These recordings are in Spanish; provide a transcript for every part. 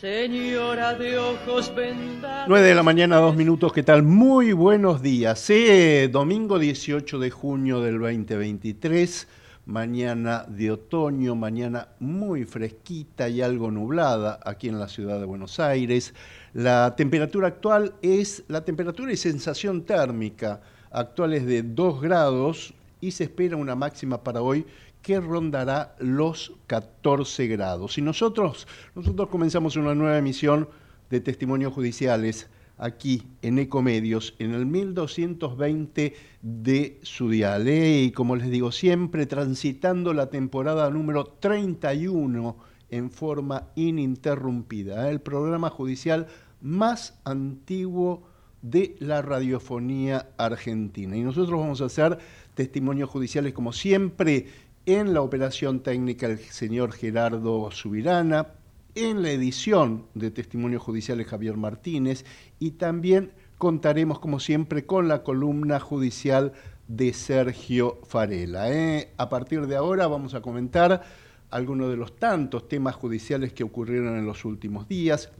Señora de ojos vendados. 9 de la mañana, dos minutos, ¿qué tal? Muy buenos días. Eh, domingo 18 de junio del 2023, mañana de otoño, mañana muy fresquita y algo nublada aquí en la ciudad de Buenos Aires. La temperatura actual es, la temperatura y sensación térmica actual es de 2 grados y se espera una máxima para hoy que rondará los 14 grados. Y nosotros, nosotros comenzamos una nueva emisión de testimonios judiciales aquí en Ecomedios, en el 1220 de su dial. ¿eh? Y como les digo siempre, transitando la temporada número 31 en forma ininterrumpida. El programa judicial más antiguo de la radiofonía argentina. Y nosotros vamos a hacer testimonios judiciales como siempre en la operación técnica el señor Gerardo Subirana, en la edición de Testimonios Judiciales Javier Martínez y también contaremos como siempre con la columna judicial de Sergio Farela. ¿eh? A partir de ahora vamos a comentar algunos de los tantos temas judiciales que ocurrieron en los últimos días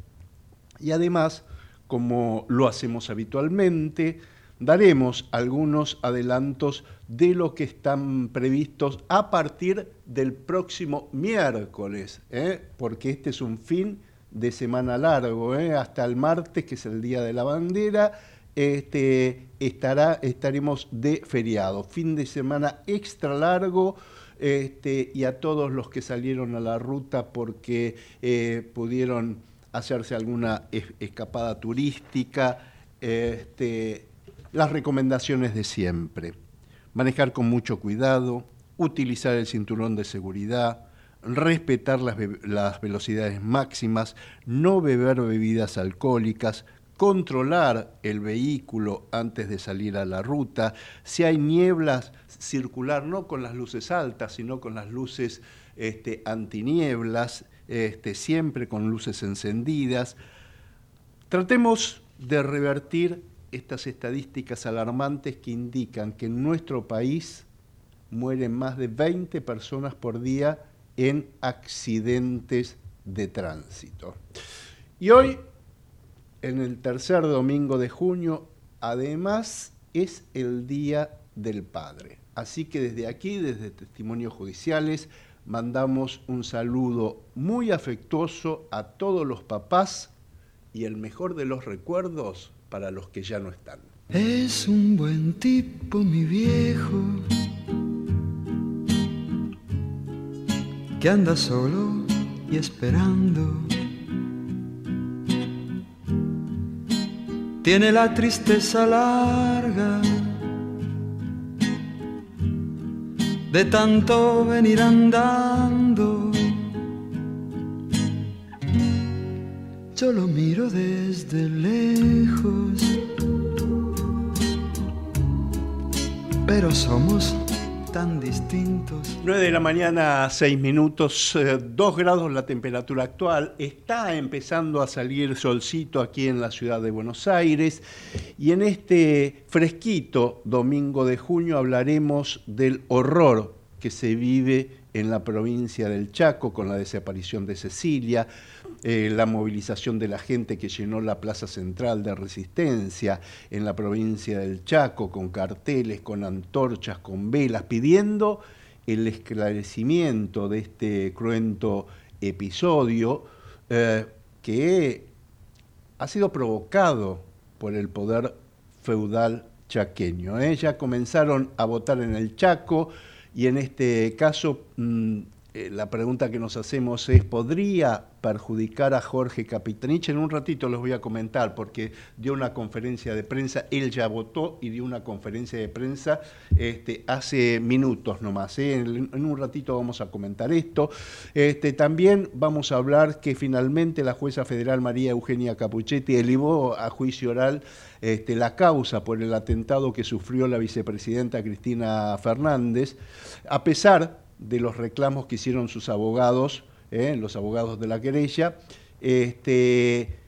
y además, como lo hacemos habitualmente, daremos algunos adelantos de lo que están previstos a partir del próximo miércoles, ¿eh? porque este es un fin de semana largo, ¿eh? hasta el martes, que es el Día de la Bandera, este, estará, estaremos de feriado, fin de semana extra largo. Este, y a todos los que salieron a la ruta porque eh, pudieron hacerse alguna escapada turística, este, las recomendaciones de siempre. Manejar con mucho cuidado, utilizar el cinturón de seguridad, respetar las, las, velocidades máximas, no beber bebidas alcohólicas, controlar el vehículo antes de salir a la ruta, si hay nieblas, circular no con las luces altas, sino con las luces este, antinieblas, este, siempre con luces encendidas. Tratemos de revertir estas estadísticas alarmantes que indican que en nuestro país mueren más de 20 personas por día en accidentes de tránsito. Y hoy, en el tercer domingo de junio, además es el Día del Padre. Así que desde aquí, desde Testimonios Judiciales, mandamos un saludo muy afectuoso a todos los papás y el mejor de los recuerdos para los que ya no están. Es un buen tipo, mi viejo, que anda solo y esperando. tiene la tristeza larga de tanto venir andando. Yo lo miro desde lejos, pero somos tan distintos. 9 de la mañana, 6 minutos, 2 grados la temperatura actual. Está empezando a salir solcito aquí en la ciudad de Buenos Aires. Y en este fresquito domingo de junio hablaremos del horror que se vive en la provincia del Chaco con la desaparición de Cecilia, eh, la movilización de la gente que llenó la Plaza Central de Resistencia en la provincia del Chaco con carteles, con antorchas, con velas, pidiendo el esclarecimiento de este cruento episodio eh, que ha sido provocado por el poder feudal chaqueño. ¿eh? Ya comenzaron a votar en el Chaco, y en este caso, mm, eh, la pregunta que nos hacemos es, ¿podría perjudicar a Jorge Capitanich? En un ratito los voy a comentar porque dio una conferencia de prensa, él ya votó y dio una conferencia de prensa este, hace minutos nomás. ¿eh? En, un ratito vamos a comentar esto. Este, también vamos a hablar que finalmente la jueza federal María Eugenia Capuchetti elevó a juicio oral este, la causa por el atentado que sufrió la vicepresidenta Cristina Fernández, a pesar de los reclamos que hicieron sus abogados, ¿eh? los abogados de la querella. Este,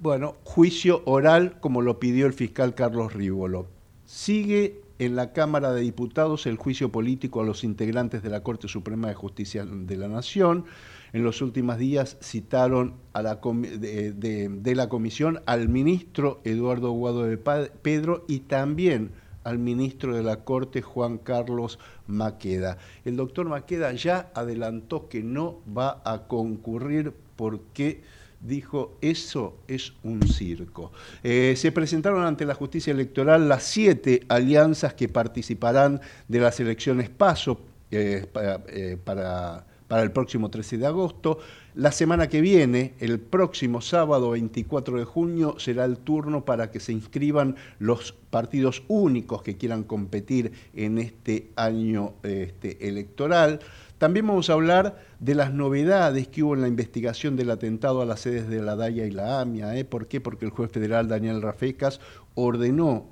bueno, juicio oral como lo pidió el fiscal Carlos Rívolo. Sigue en la Cámara de Diputados el juicio político a los integrantes de la Corte Suprema de Justicia de la Nación. En los últimos días citaron a la de, de, la comisión al ministro Eduardo Guado de Pedro y también al ministro de la Corte, Juan Carlos Maqueda. El doctor Maqueda ya adelantó que no va a concurrir porque dijo, eso es un circo. Eh, se presentaron ante la justicia electoral las siete alianzas que participarán de las elecciones PASO eh, eh, para para el próximo 13 de agosto. La semana que viene, el próximo sábado 24 de junio, será el turno para que se inscriban los partidos únicos que quieran competir en este año este, electoral. También vamos a hablar de las novedades que hubo en la investigación del atentado a las sedes de la DAIA y la AMIA. ¿eh? ¿Por qué? Porque el juez federal Daniel Rafecas ordenó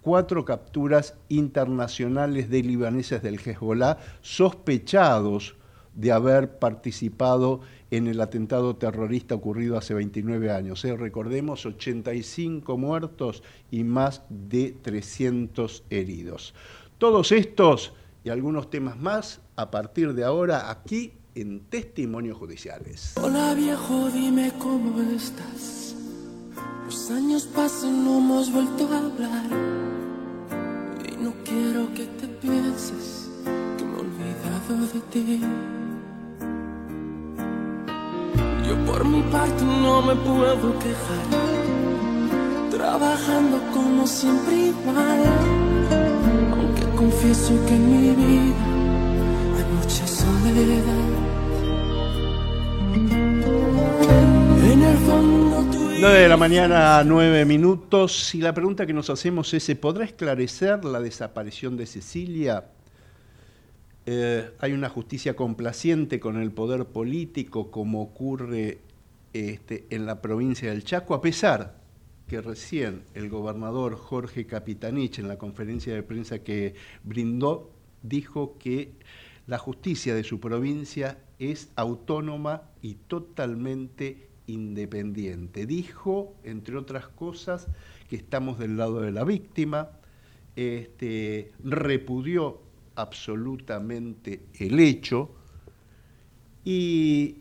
cuatro capturas internacionales de libaneses del Hezbollah sospechados de haber participado el atentado terrorista ocurrido hace 29 años. ¿eh? Recordemos, 85 muertos y más de 300 heridos. Todos estos y algunos temas más a partir de ahora aquí en Testimonios Judiciales. Hola viejo, dime cómo estás. Los años pasan, no hemos vuelto a hablar. No quiero que te pienses que me he olvidado de ti. Yo por mi parte no me puedo quejar, trabajando como siempre igual, aunque confieso que en mi vida hay mucha soledad. En el fondo tú 9 de la mañana, 9 minutos, y la pregunta que nos hacemos es, ¿se podrá esclarecer la desaparición de Cecilia? Eh, hay una justicia complaciente con el poder político como ocurre este, en la provincia del Chaco, a pesar que recién el gobernador Jorge Capitanich en la conferencia de prensa que brindó dijo que la justicia de su provincia es autónoma y totalmente independiente. Dijo, entre otras cosas, que estamos del lado de la víctima, este, repudió absolutamente el hecho. Y,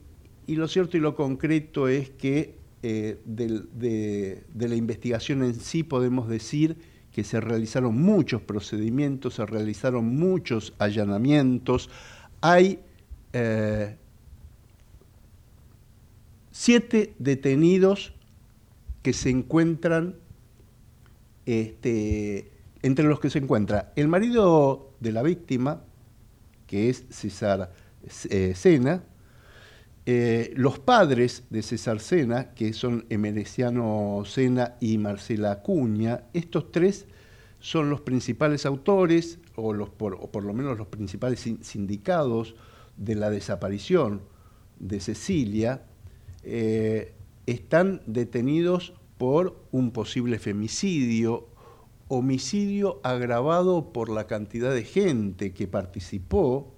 lo cierto y lo concreto es que eh, de, la investigación en sí podemos decir que se realizaron muchos procedimientos, se realizaron muchos allanamientos, hay eh, siete detenidos que se encuentran este, entre los que se encuentra el marido de la víctima, que es César eh, Sena, Eh, los padres de César Sena, que son Emereciano Sena y Marcela Acuña, estos tres son los principales autores, o, los, por, lo menos los principales sindicados de la desaparición de Cecilia, eh, están detenidos por un posible femicidio, homicidio agravado por la cantidad de gente que participó.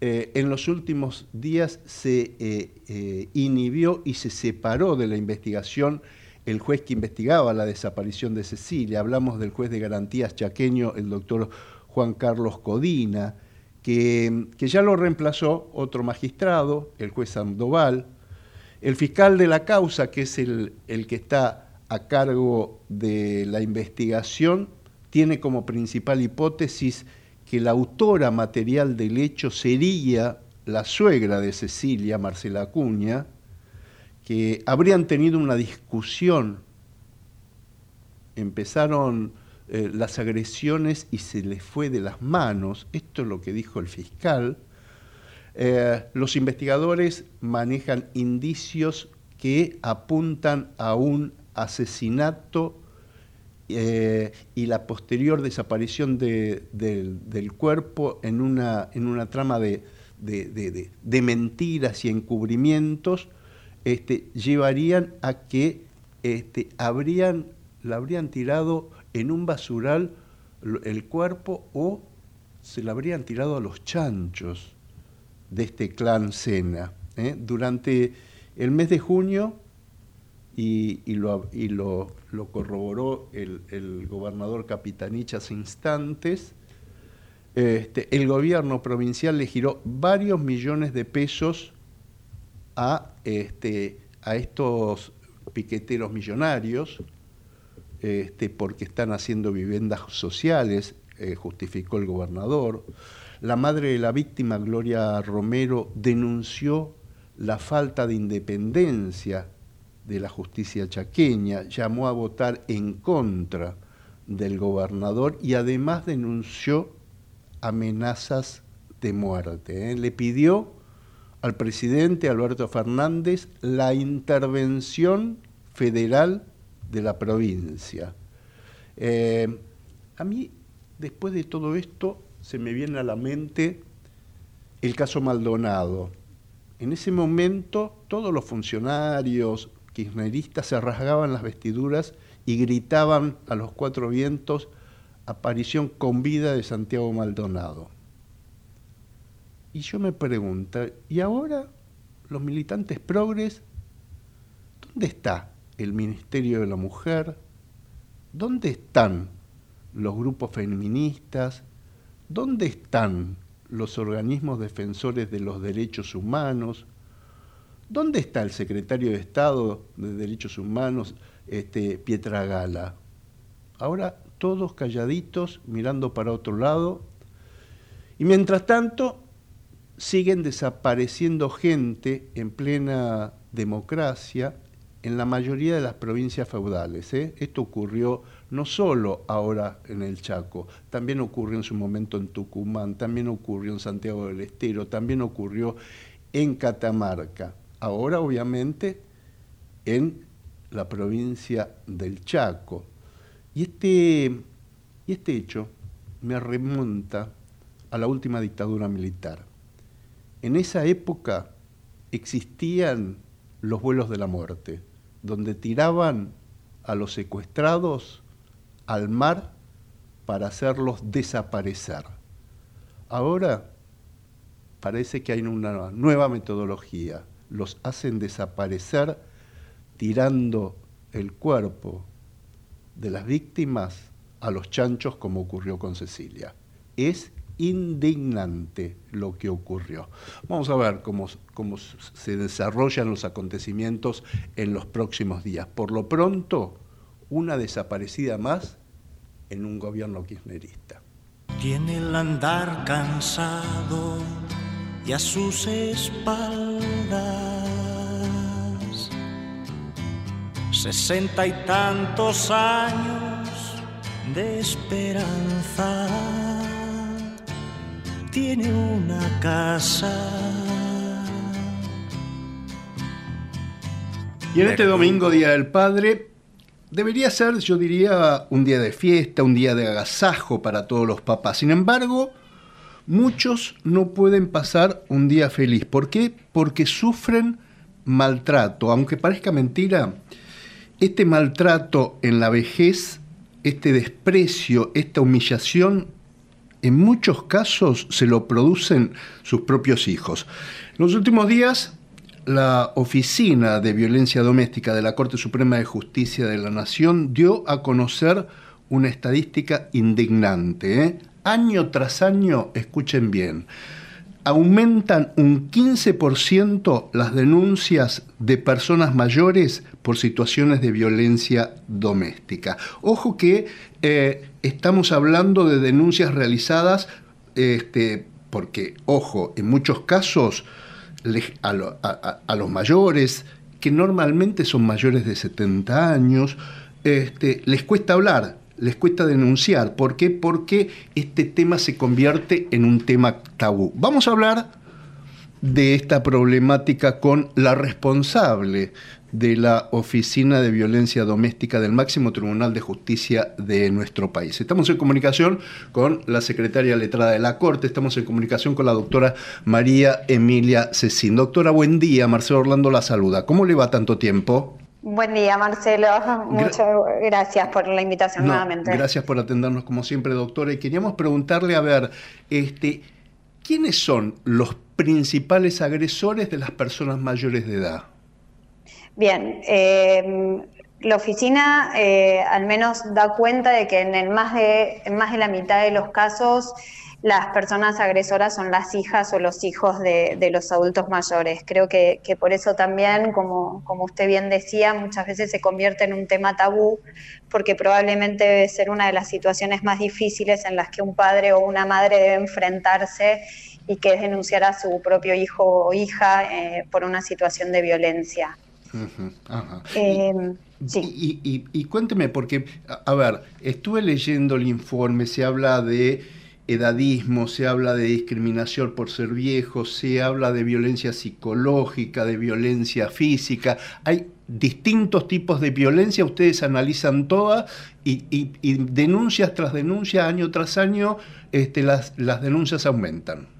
Eh, en los últimos días se eh, inhibió y se separó de la investigación el juez que investigaba la desaparición de Cecilia. Hablamos del juez de garantías chaqueño, el doctor Juan Carlos Codina, que, que ya lo reemplazó otro magistrado, el juez Sandoval, el fiscal de la causa, que es el, que está a cargo de la investigación, tiene como principal hipótesis que la autora material del hecho sería la suegra de Cecilia, Marcela Acuña, que habrían tenido una discusión, empezaron eh, las agresiones y se les fue de las manos, esto es lo que dijo el fiscal, eh, los investigadores manejan indicios que apuntan a un asesinato eh, y la posterior desaparición del cuerpo en una, en una trama de, mentiras y encubrimientos, este, llevarían a que este, habrían, la habrían tirado en un basural el cuerpo o se la habrían tirado a los chanchos de este clan Sena. ¿eh? Durante el mes de junio, y, lo, lo, corroboró el, gobernador Capitanich hace instantes, este, el gobierno provincial le giró varios millones de pesos a, este, a estos piqueteros millonarios, este, porque están haciendo viviendas sociales, eh, justificó el gobernador. La madre de la víctima, Gloria Romero, denunció la falta de independencia de la justicia chaqueña, llamó a votar en contra del gobernador y además denunció amenazas de muerte. ¿eh? Le pidió al presidente Alberto Fernández la intervención federal de la provincia. Eh, a mí, después de todo esto, se me viene a la mente el caso Maldonado. En ese momento todos los funcionarios kirchneristas se rasgaban las vestiduras y gritaban a los cuatro vientos aparición con vida de Santiago Maldonado. Y yo me pregunto, ¿y ahora los militantes progres, dónde está el Ministerio de la Mujer? ¿Dónde están los grupos feministas? ¿Dónde están los organismos defensores de los derechos humanos? ¿Dónde está el secretario de Estado de Derechos Humanos, este, Pietra Gala? Ahora todos calladitos, mirando para otro lado. Y mientras tanto, siguen desapareciendo gente en plena democracia en la mayoría de las provincias feudales. ¿eh? Esto ocurrió no solo ahora en el Chaco, también ocurrió en su momento en Tucumán, también ocurrió en Santiago del Estero, también ocurrió en Catamarca. Ahora, obviamente, en la provincia del Chaco. Y este, y este hecho me remonta a la última dictadura militar. En esa época existían los vuelos de la muerte donde tiraban a los secuestrados al mar para hacerlos desaparecer. Ahora parece que hay una nueva metodología. Los hacen desaparecer tirando el cuerpo de las víctimas a los chanchos como ocurrió con Cecilia. Es indignante lo que ocurrió. Vamos a ver cómo, cómo se desarrollan los acontecimientos en los próximos días. Por lo pronto, una desaparecida más en un gobierno kirchnerista. Tiene el andar cansado y a sus espaldas Sesenta y tantos años de esperanza. Tiene una casa. Y en este domingo, Día del Padre, debería ser, yo diría, un día de fiesta, un día de agasajo para todos los papás. Sin embargo, muchos no pueden pasar un día feliz. ¿Por qué? Porque sufren maltrato. Aunque parezca mentira, este maltrato en la vejez, este desprecio, esta humillación, en muchos casos se lo producen sus propios hijos. Los últimos días la Oficina de Violencia Doméstica de la Corte Suprema de Justicia de la Nación dio a conocer una estadística indignante. ¿eh? Año tras año, escuchen bien, aumentan un 15% las denuncias de personas mayores por situaciones de violencia doméstica. Ojo que eh, estamos hablando de denuncias realizadas este, porque, ojo, en muchos casos a, los mayores, que normalmente son mayores de 70 años, este, les cuesta hablar, les cuesta denunciar. ¿Por qué? Porque este tema se convierte en un tema tabú. Vamos a hablar de esta problemática con la responsable de la Oficina de Violencia Doméstica del Máximo Tribunal de Justicia de nuestro país. Estamos en comunicación con la secretaria letrada de la Corte, estamos en comunicación con la doctora María Emilia Cecín. Doctora, buen día, Marcelo Orlando la saluda. ¿Cómo le va tanto tiempo? Buen día, Marcelo. Muchas gracias por la invitación nuevamente. Gracias por atendernos como siempre, doctora. Y queríamos preguntarle, a ver, este, ¿quiénes son los principales agresores de las personas mayores de edad? Bien, eh, la oficina eh, al menos da cuenta de que en, el más de, más de la mitad de los casos las personas agresoras son las hijas o los hijos de, los adultos mayores. Creo que, por eso también, como, como, usted bien decía, muchas veces se convierte en un tema tabú, porque probablemente debe ser una de las situaciones más difíciles en las que un padre o una madre debe enfrentarse y que es denunciar a su propio hijo o hija eh, por una situación de violencia. Em, y, cuénteme, porque, a ver, estuve leyendo el informe, se habla de edadismo, se habla de discriminación por ser viejo, se habla de violencia psicológica, de violencia física. Hay distintos tipos de violencia, ustedes analizan todas y, denuncias tras denuncia, año tras año, este, las, las denuncias aumentan.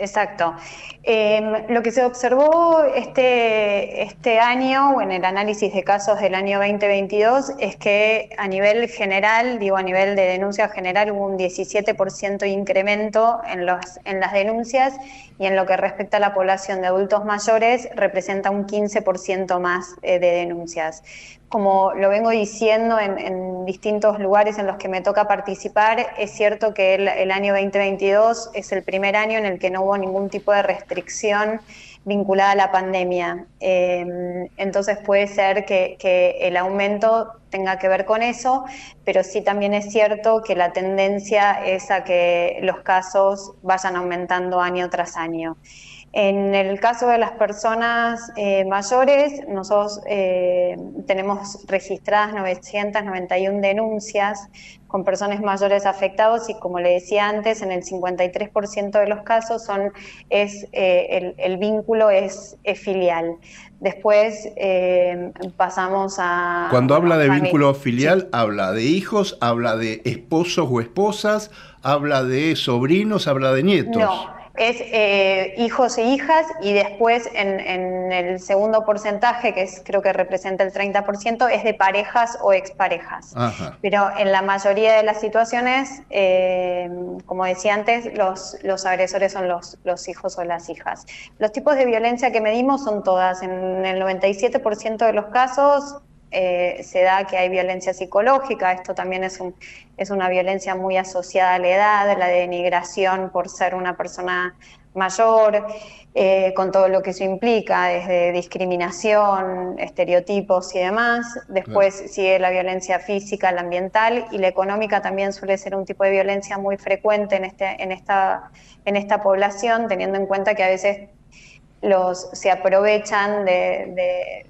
Exacto. Em, lo que se observó este, este año, o en el análisis de casos del año 2022, es que a nivel general, digo a nivel de denuncia general, hubo un 17% incremento en, los, en las denuncias y en lo que respecta a la población de adultos mayores, representa un 15% más eh, de denuncias. Como lo vengo diciendo en, distintos lugares en los que me toca participar, es cierto que el, año 2022 es el primer año en el que no hubo ningún tipo de restricción vinculada a la pandemia. Eh, entonces puede ser que, el aumento tenga que ver con eso, pero sí también es cierto que la tendencia es a que los casos vayan aumentando año tras año. En el caso de las personas eh, mayores, nosotros eh, tenemos registradas 991 denuncias con personas mayores afectados y como le decía antes, en el 53% de los casos son, es, eh, el, vínculo es, filial. Después pasamos a... Cuando habla de vínculo filial, habla de hijos, habla de esposos o esposas, habla de sobrinos, habla de nietos. No es eh, hijos e hijas y después en, el segundo porcentaje, que es, creo que representa el 30%, es de parejas o exparejas. Pero en la mayoría de las situaciones, eh, como decía antes, los, los agresores son los, los hijos o las hijas. Los tipos de violencia que medimos son todas. En el 97% de los casos eh, se da que hay violencia psicológica, esto también es, un, es una violencia muy asociada a la edad, la denigración por ser una persona mayor, eh, con todo lo que eso implica, desde discriminación, estereotipos y demás. Después sigue la violencia física, la ambiental y la económica también suele ser un tipo de violencia muy frecuente en, este, en, esta, en esta población, teniendo en cuenta que a veces los, se aprovechan de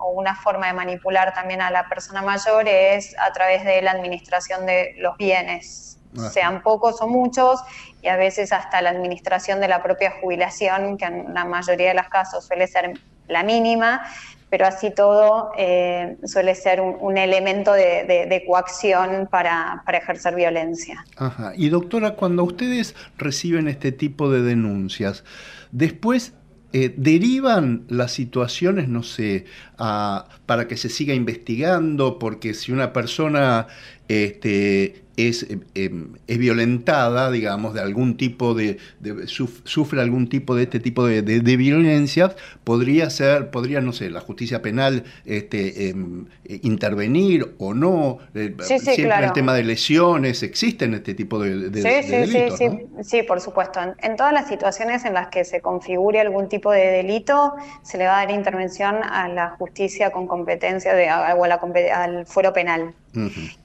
o una forma de manipular también a la persona mayor es a través de la administración de los bienes, ah. sean pocos o muchos, y a veces hasta la administración de la propia jubilación, que en la mayoría de los casos suele ser la mínima, pero así todo eh, suele ser un, elemento de, coacción para, ejercer violencia. Ajá. Y doctora, cuando ustedes reciben este tipo de denuncias, después eh, derivan las situaciones, no sé, para que se siga investigando, porque si una persona este, es, eh, em, es, violentada, digamos, de algún tipo de, sufre algún tipo de este tipo de, violencias, podría ser, podría, no sé, la justicia penal este, em, eh, intervenir o no. Eh, siempre el tema de lesiones, existen este tipo de, delitos. Sí, sí, por supuesto. En, todas las situaciones en las que se configure algún tipo de delito, se le va a dar intervención a la justicia con competencia de, o al fuero penal.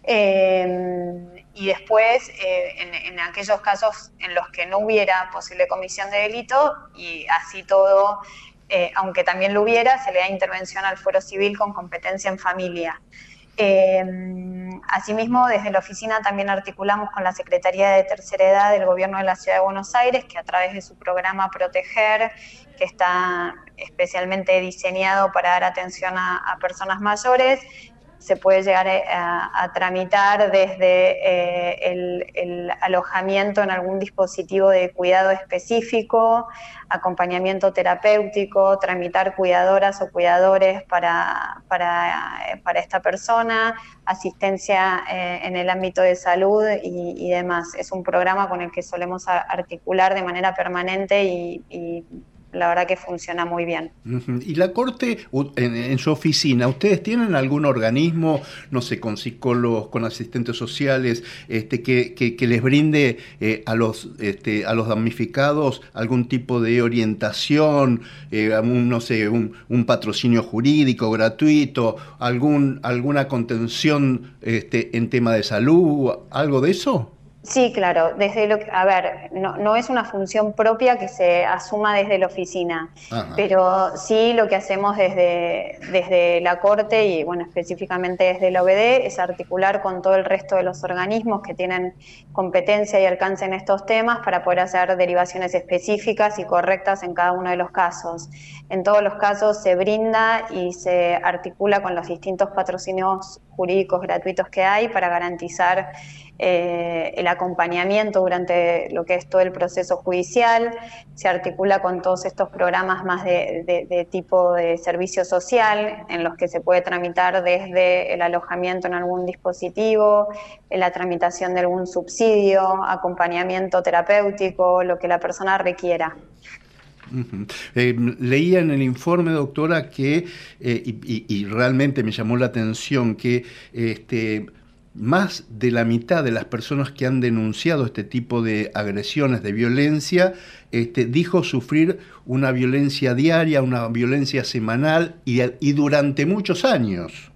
Em, y después, eh, en, aquellos casos en los que no hubiera posible comisión de delito, y así todo, eh, aunque también lo hubiera, se le da intervención al fuero civil con competencia en familia. Em, asimismo, desde la oficina también articulamos con la Secretaría de Tercera Edad del Gobierno de la Ciudad de Buenos Aires, que a través de su programa Proteger, que está especialmente diseñado para dar atención a personas mayores, se puede llegar eh, a, tramitar desde eh, el, alojamiento en algún dispositivo de cuidado específico, acompañamiento terapéutico, tramitar cuidadoras o cuidadores para, para, esta persona, asistencia eh, en el ámbito de salud y, demás. Es un programa con el que solemos articular de manera permanente y la verdad que funciona muy bien. Y la Corte, en, su oficina, ¿ustedes tienen algún organismo, no sé, con psicólogos, con asistentes sociales, este, que, les brinde eh, a, los, este, a los damnificados algún tipo de orientación, eh, no sé, un, patrocinio jurídico gratuito, algún, alguna contención este, en tema de salud, algo de eso? Sí, claro. Desde lo a ver, no, es una función propia que se asuma desde la oficina, pero sí lo que hacemos desde, desde la Corte y bueno, específicamente desde la OBD es articular con todo el resto de los organismos que tienen competencia y alcance en estos temas para poder hacer derivaciones específicas y correctas en cada uno de los casos. En todos los casos se brinda y se articula con los distintos patrocinios jurídicos gratuitos que hay para garantizar eh, el acompañamiento durante lo que es todo el proceso judicial, se articula con todos estos programas más de, tipo de servicio social, en los que se puede tramitar desde el alojamiento en algún dispositivo, la tramitación de algún subsidio, acompañamiento terapéutico, lo que la persona requiera. Eh, leía en el informe, doctora, que, eh, y, y, realmente me llamó la atención, que este, más de la mitad de las personas que han denunciado este tipo de agresiones, de violencia, este, dijo sufrir una violencia diaria, una violencia semanal y, durante muchos años.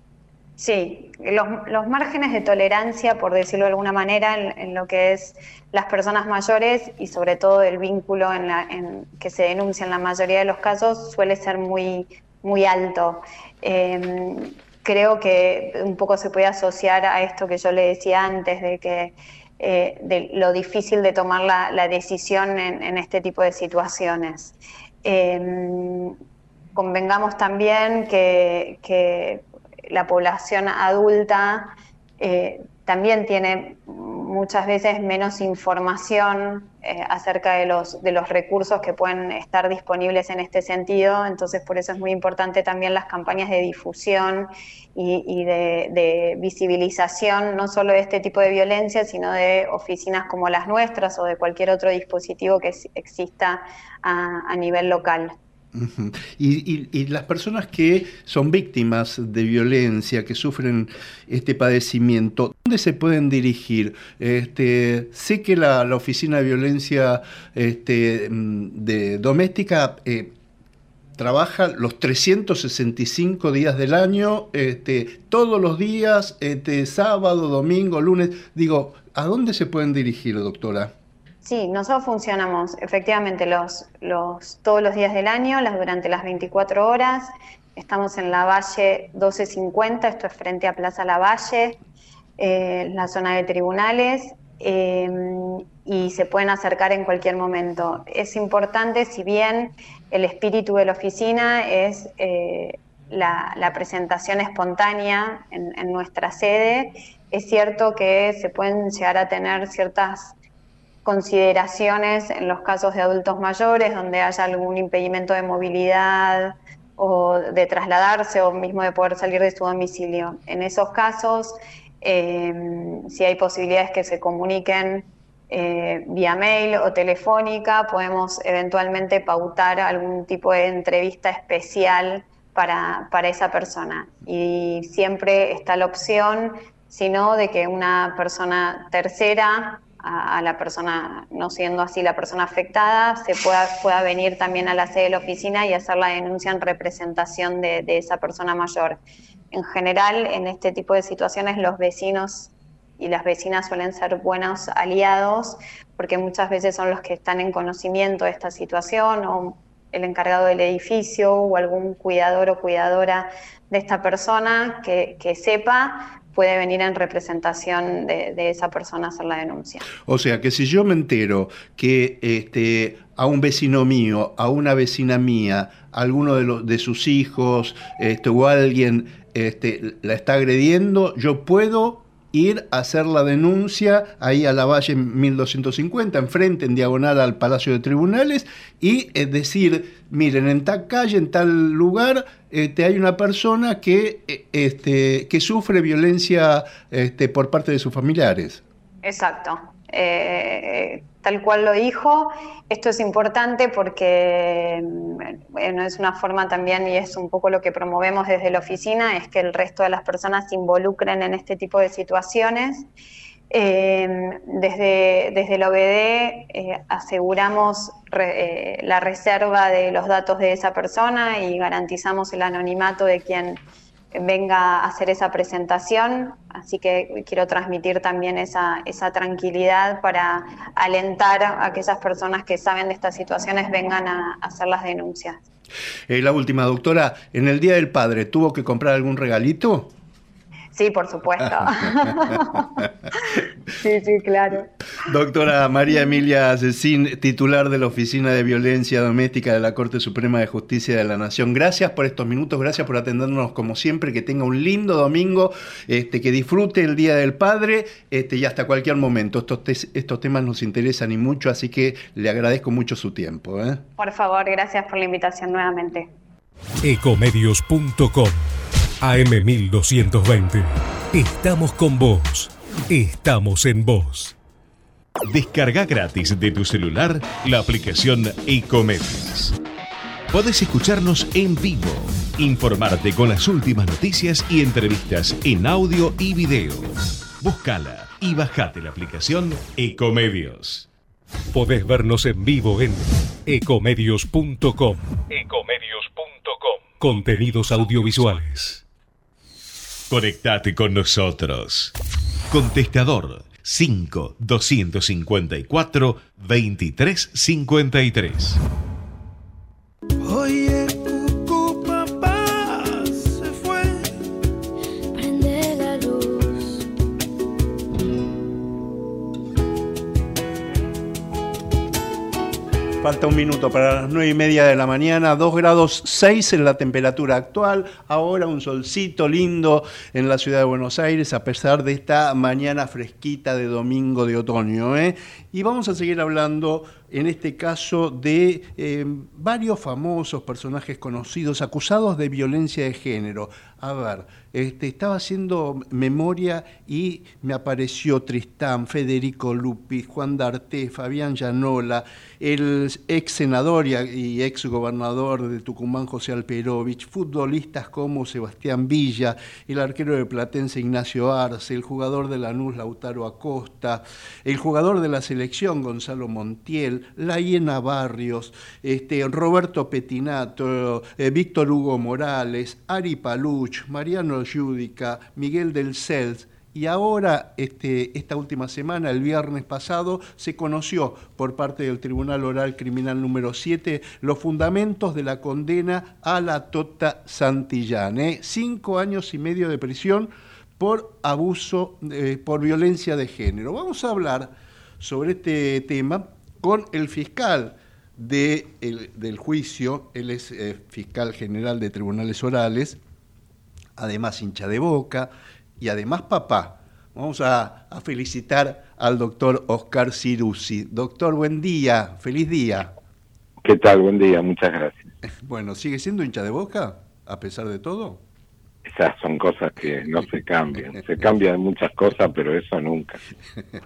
Sí, los, márgenes de tolerancia, por decirlo de alguna manera, en, lo que es las personas mayores y sobre todo el vínculo en, la, en que se denuncia en la mayoría de los casos suele ser muy, muy alto. Em, creo que un poco se puede asociar a esto que yo le decía antes, de que eh, de lo difícil de tomar la, decisión en, este tipo de situaciones. Em, convengamos también que, la población adulta eh, también tiene muchas veces menos información eh, acerca de los, de los recursos que pueden estar disponibles en este sentido, entonces por eso es muy importante también las campañas de difusión y, de, visibilización, no solo de este tipo de violencia, sino de oficinas como las nuestras o de cualquier otro dispositivo que exista a nivel local y, las personas que son víctimas de violencia, que sufren este padecimiento, ¿dónde se pueden dirigir? Este, sé que la, Oficina de Violencia este, mm, de, Doméstica eh, trabaja los 365 días del año, este, todos los días, este, sábado, domingo, lunes. Digo, ¿a dónde se pueden dirigir, doctora? Sí, nosotros funcionamos efectivamente los, los, todos los días del año, las, durante las 24 horas. Estamos en la Valle 1250, esto es frente a Plaza La Valle, eh, la zona de tribunales, em, y se pueden acercar en cualquier momento. Es importante, si bien el espíritu de la oficina es eh, la, presentación espontánea en, en, nuestra sede, es cierto que se pueden llegar a tener ciertas consideraciones en los casos de adultos mayores, donde haya algún impedimento de movilidad o de trasladarse o mismo de poder salir de su domicilio. En esos casos, eh, si hay posibilidades que se comuniquen eh, vía mail o telefónica, podemos eventualmente pautar algún tipo de entrevista especial para, para esa persona. Y siempre está la opción, si no, de que una persona tercera a, la persona, no siendo así la persona afectada, se pueda, pueda venir también a la sede de la oficina y hacer la denuncia en representación de, esa persona mayor. En general, en este tipo de situaciones, los vecinos y las vecinas suelen ser buenos aliados porque muchas veces son los que están en conocimiento de esta situación o el encargado del edificio o algún cuidador o cuidadora de esta persona que, que sepa puede venir en representación de, esa persona a hacer la denuncia. O sea que si yo me entero que este, a un vecino mío, a una vecina mía, alguno de, los, de sus hijos este, o alguien este, la está agrediendo, yo puedo ir a hacer la denuncia ahí a la Valle 1250, enfrente, en diagonal al Palacio de Tribunales, y es decir, miren, en tal calle, en tal lugar, este, hay una persona que, e, este, que sufre violencia este, por parte de sus familiares. Exacto. Eh, tal cual lo dijo. Esto es importante porque bueno, es una forma también, y es un poco lo que promovemos desde la oficina, es que el resto de las personas se involucren en este tipo de situaciones. Eh, desde, desde la OBD eh, aseguramos la reserva de los datos de esa persona y garantizamos el anonimato de quien venga a hacer esa presentación, así que quiero transmitir también esa, esa tranquilidad para alentar a aquellas personas que saben de estas situaciones vengan a, hacer las denuncias. Eh, la última, doctora, ¿en el Día del Padre tuvo que comprar algún regalito? Sí, por supuesto. sí, sí, claro. Doctora María Emilia Cecín, titular de la Oficina de Violencia Doméstica de la Corte Suprema de Justicia de la Nación. Gracias por estos minutos, gracias por atendernos como siempre, que tenga un lindo domingo, este, que disfrute el Día del Padre este, y hasta cualquier momento. Estos, estos temas nos interesan y mucho, así que le agradezco mucho su tiempo. ¿eh? Por favor, gracias por la invitación nuevamente. Ecomedios.com AM1220. Estamos con vos. Estamos en vos. Descarga gratis de tu celular la aplicación Ecomedios. Podés escucharnos en vivo, informarte con las últimas noticias y entrevistas en audio y video. Búscala y bajate la aplicación Ecomedios. Podés vernos en vivo en ecomedios.com. Ecomedios.com. Contenidos audiovisuales. Conectate con nosotros. Contestador 5 254 2353. Falta un minuto para las nueve y media de la mañana, 2 grados 6 en la temperatura actual, ahora un solcito lindo en la ciudad de Buenos Aires a pesar de esta mañana fresquita de domingo de otoño. ¿eh? Y vamos a seguir hablando en este caso de eh, varios famosos personajes conocidos acusados de violencia de género. A ver, este, estaba haciendo memoria y me apareció Tristán, Federico Lupi, Juan D'Arte, Fabián Llanola, el ex senador y ex gobernador de Tucumán, José Alperovich, futbolistas como Sebastián Villa, el arquero de Platense Ignacio Arce, el jugador de Lanús Lautaro Acosta, el jugador de la selección Gonzalo Montiel, la Hiena Barrios, este, Roberto Petinato, eh, Víctor Hugo Morales, Ari Paluch, Mariano Yudica, Miguel del Cels, y ahora, este, esta última semana, el viernes pasado, se conoció por parte del Tribunal Oral Criminal número 7 los fundamentos de la condena a la Tota Santillán. ¿eh? Cinco años y medio de prisión por abuso, eh, por violencia de género. Vamos a hablar sobre este tema con el fiscal de del juicio, él es eh, fiscal general de tribunales orales, además hincha de boca y además papá. Vamos a, a felicitar al doctor Oscar Cirusi. Doctor, buen día, feliz día. ¿Qué tal? Buen día, muchas gracias. Bueno, ¿sigue siendo hincha de boca a pesar de todo? Esas son cosas que no se cambian. Se cambian muchas cosas, pero eso nunca.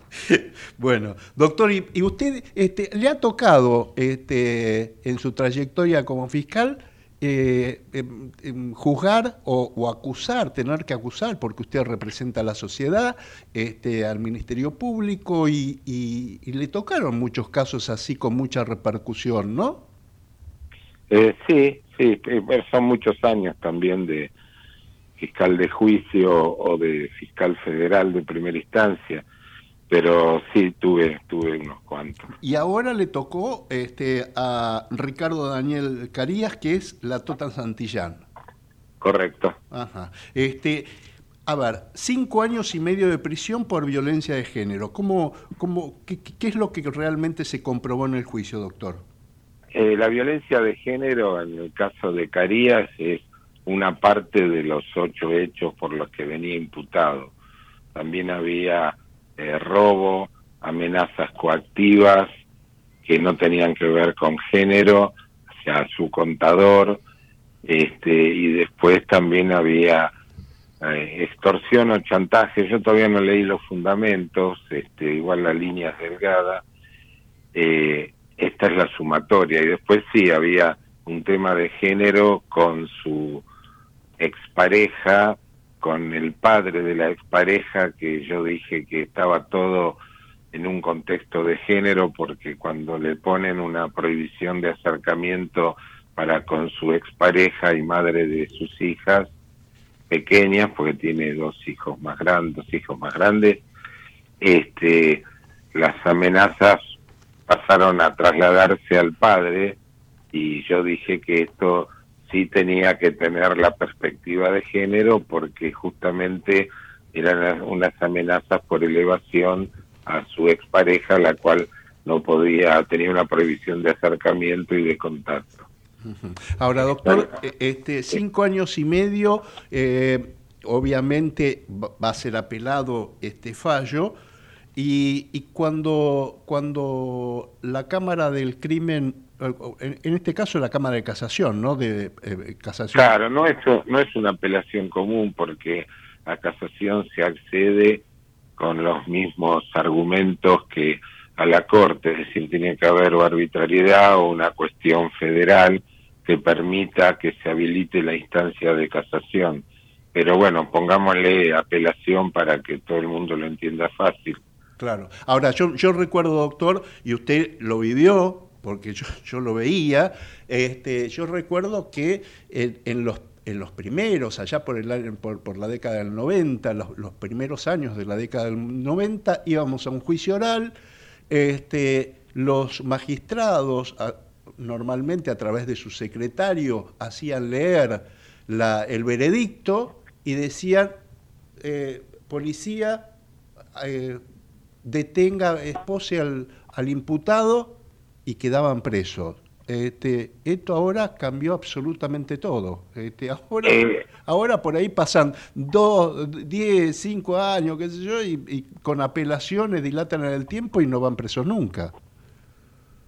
bueno, doctor, ¿y, usted este, le ha tocado este, en su trayectoria como fiscal eh, em, em, juzgar o, acusar, tener que acusar, porque usted representa a la sociedad, este, al Ministerio Público y, y le tocaron muchos casos así con mucha repercusión, ¿no? Eh, sí, sí, eh, son muchos años también de fiscal de juicio o de fiscal federal de primera instancia, pero sí tuve tuve unos cuantos. Y ahora le tocó este a Ricardo Daniel Carías, que es la Tota Santillán. Correcto. Ajá. Este, a ver, cinco años y medio de prisión por violencia de género. ¿Cómo, cómo, qué, qué es lo que realmente se comprobó en el juicio, doctor? Eh, la violencia de género, en el caso de Carías, es una parte de los ocho hechos por los que venía imputado. También había eh, robo, amenazas coactivas que no tenían que ver con género hacia su contador, este, y después también había eh, extorsión o chantaje. Yo todavía no leí los fundamentos, este, igual la línea es delgada. Eh, esta es la sumatoria. Y después sí, había un tema de género con su expareja, con el padre de la expareja, que yo dije que estaba todo en un contexto de género, porque cuando le ponen una prohibición de acercamiento para con su expareja y madre de sus hijas pequeñas, porque tiene dos hijos más grandes, dos hijos más grandes, este, las amenazas pasaron a trasladarse al padre y yo dije que esto sí tenía que tener la perspectiva de género porque justamente eran unas amenazas por elevación a su expareja, la cual no podía, tenía una prohibición de acercamiento y de contacto. Ahora, doctor, e, este cinco años y medio, eh, obviamente va a ser apelado este fallo, y, cuando, cuando la Cámara del Crimen, en, este caso la Cámara de Casación, ¿no? De eh, Casación. Claro, no es, no es una apelación común porque a Casación se accede con los mismos argumentos que a la Corte, es decir, tiene que haber arbitrariedad o una cuestión federal que permita que se habilite la instancia de casación. Pero bueno, pongámosle apelación para que todo el mundo lo entienda fácil. Claro. Ahora, yo, yo recuerdo, doctor, y usted lo vivió, porque yo, yo lo veía, este, yo recuerdo que en, los en los primeros, allá por, el, por, por la década del 90, los, primeros años de la década del 90, íbamos a un juicio oral, este, los magistrados, normalmente a través de su secretario, hacían leer el veredicto y decían, eh, policía, eh, detenga, expose al, al imputado y quedaban presos. Este, esto ahora cambió absolutamente todo. Este, ahora, eh. ahora por ahí pasan dos, diez, cinco años, qué sé yo, y, con apelaciones dilatan el tiempo y no van presos nunca.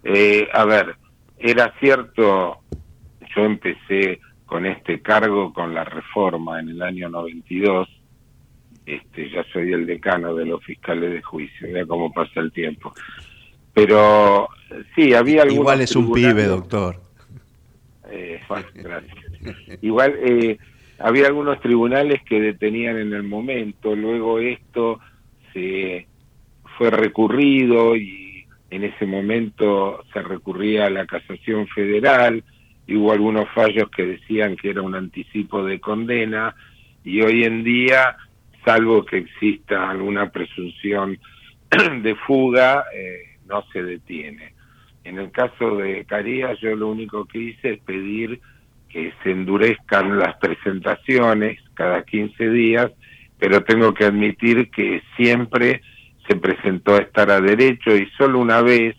Eh, a ver, era cierto, yo empecé con este cargo con la reforma en el año 92 este, ya soy el decano de los fiscales de juicio, vea cómo pasa el tiempo. Pero sí, había algunos... Igual es un pibe, doctor. Eh, gracias. Igual eh, había algunos tribunales que detenían en el momento, luego esto se fue recurrido y en ese momento se recurría a la casación federal y hubo algunos fallos que decían que era un anticipo de condena y hoy en día salvo que exista alguna presunción de fuga, eh, no se detiene. En el caso de Carías, yo lo único que hice es pedir que se endurezcan las presentaciones cada 15 días, pero tengo que admitir que siempre se presentó a estar a derecho y solo una vez